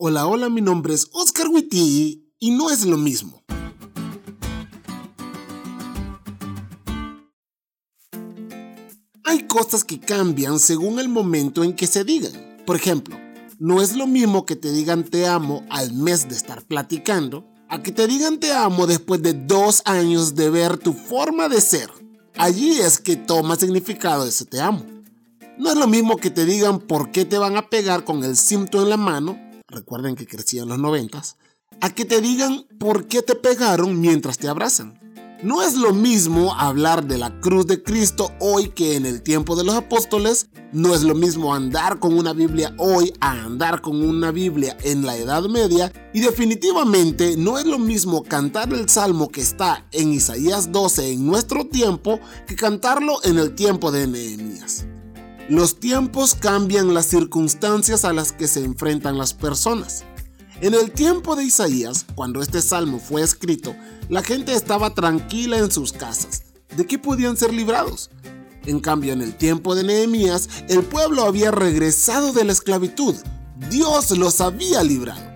Hola, hola, mi nombre es Oscar Witty y no es lo mismo. Hay cosas que cambian según el momento en que se digan. Por ejemplo, no es lo mismo que te digan te amo al mes de estar platicando, a que te digan te amo después de dos años de ver tu forma de ser. Allí es que toma significado ese te amo. No es lo mismo que te digan por qué te van a pegar con el cinto en la mano, recuerden que crecí en los noventas, a que te digan por qué te pegaron mientras te abrazan. No es lo mismo hablar de la cruz de Cristo hoy que en el tiempo de los apóstoles. No es lo mismo andar con una Biblia hoy a andar con una Biblia en la Edad Media. Y definitivamente no es lo mismo cantar el salmo que está en Isaías 12 en nuestro tiempo que cantarlo en el tiempo de Nehemías. Los tiempos cambian las circunstancias a las que se enfrentan las personas. En el tiempo de Isaías, cuando este salmo fue escrito, la gente estaba tranquila en sus casas. ¿De qué podían ser librados? En cambio, en el tiempo de Nehemías, el pueblo había regresado de la esclavitud. Dios los había librado.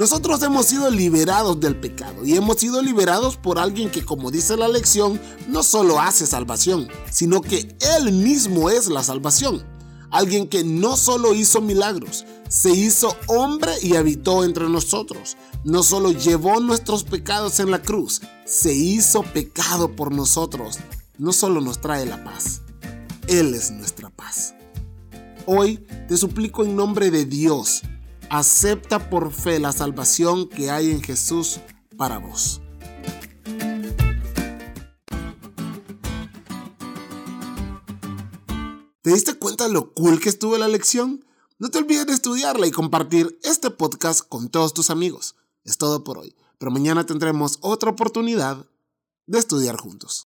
Nosotros hemos sido liberados del pecado y hemos sido liberados por alguien que, como dice la lección, no solo hace salvación, sino que Él mismo es la salvación. Alguien que no solo hizo milagros, se hizo hombre y habitó entre nosotros. No solo llevó nuestros pecados en la cruz, se hizo pecado por nosotros. No solo nos trae la paz, Él es nuestra paz. Hoy te suplico en nombre de Dios, acepta por fe la salvación que hay en Jesús para vos. ¿Te diste cuenta lo cool que estuvo la lección? No te olvides de estudiarla y compartir este podcast con todos tus amigos. Es todo por hoy, pero mañana tendremos otra oportunidad de estudiar juntos.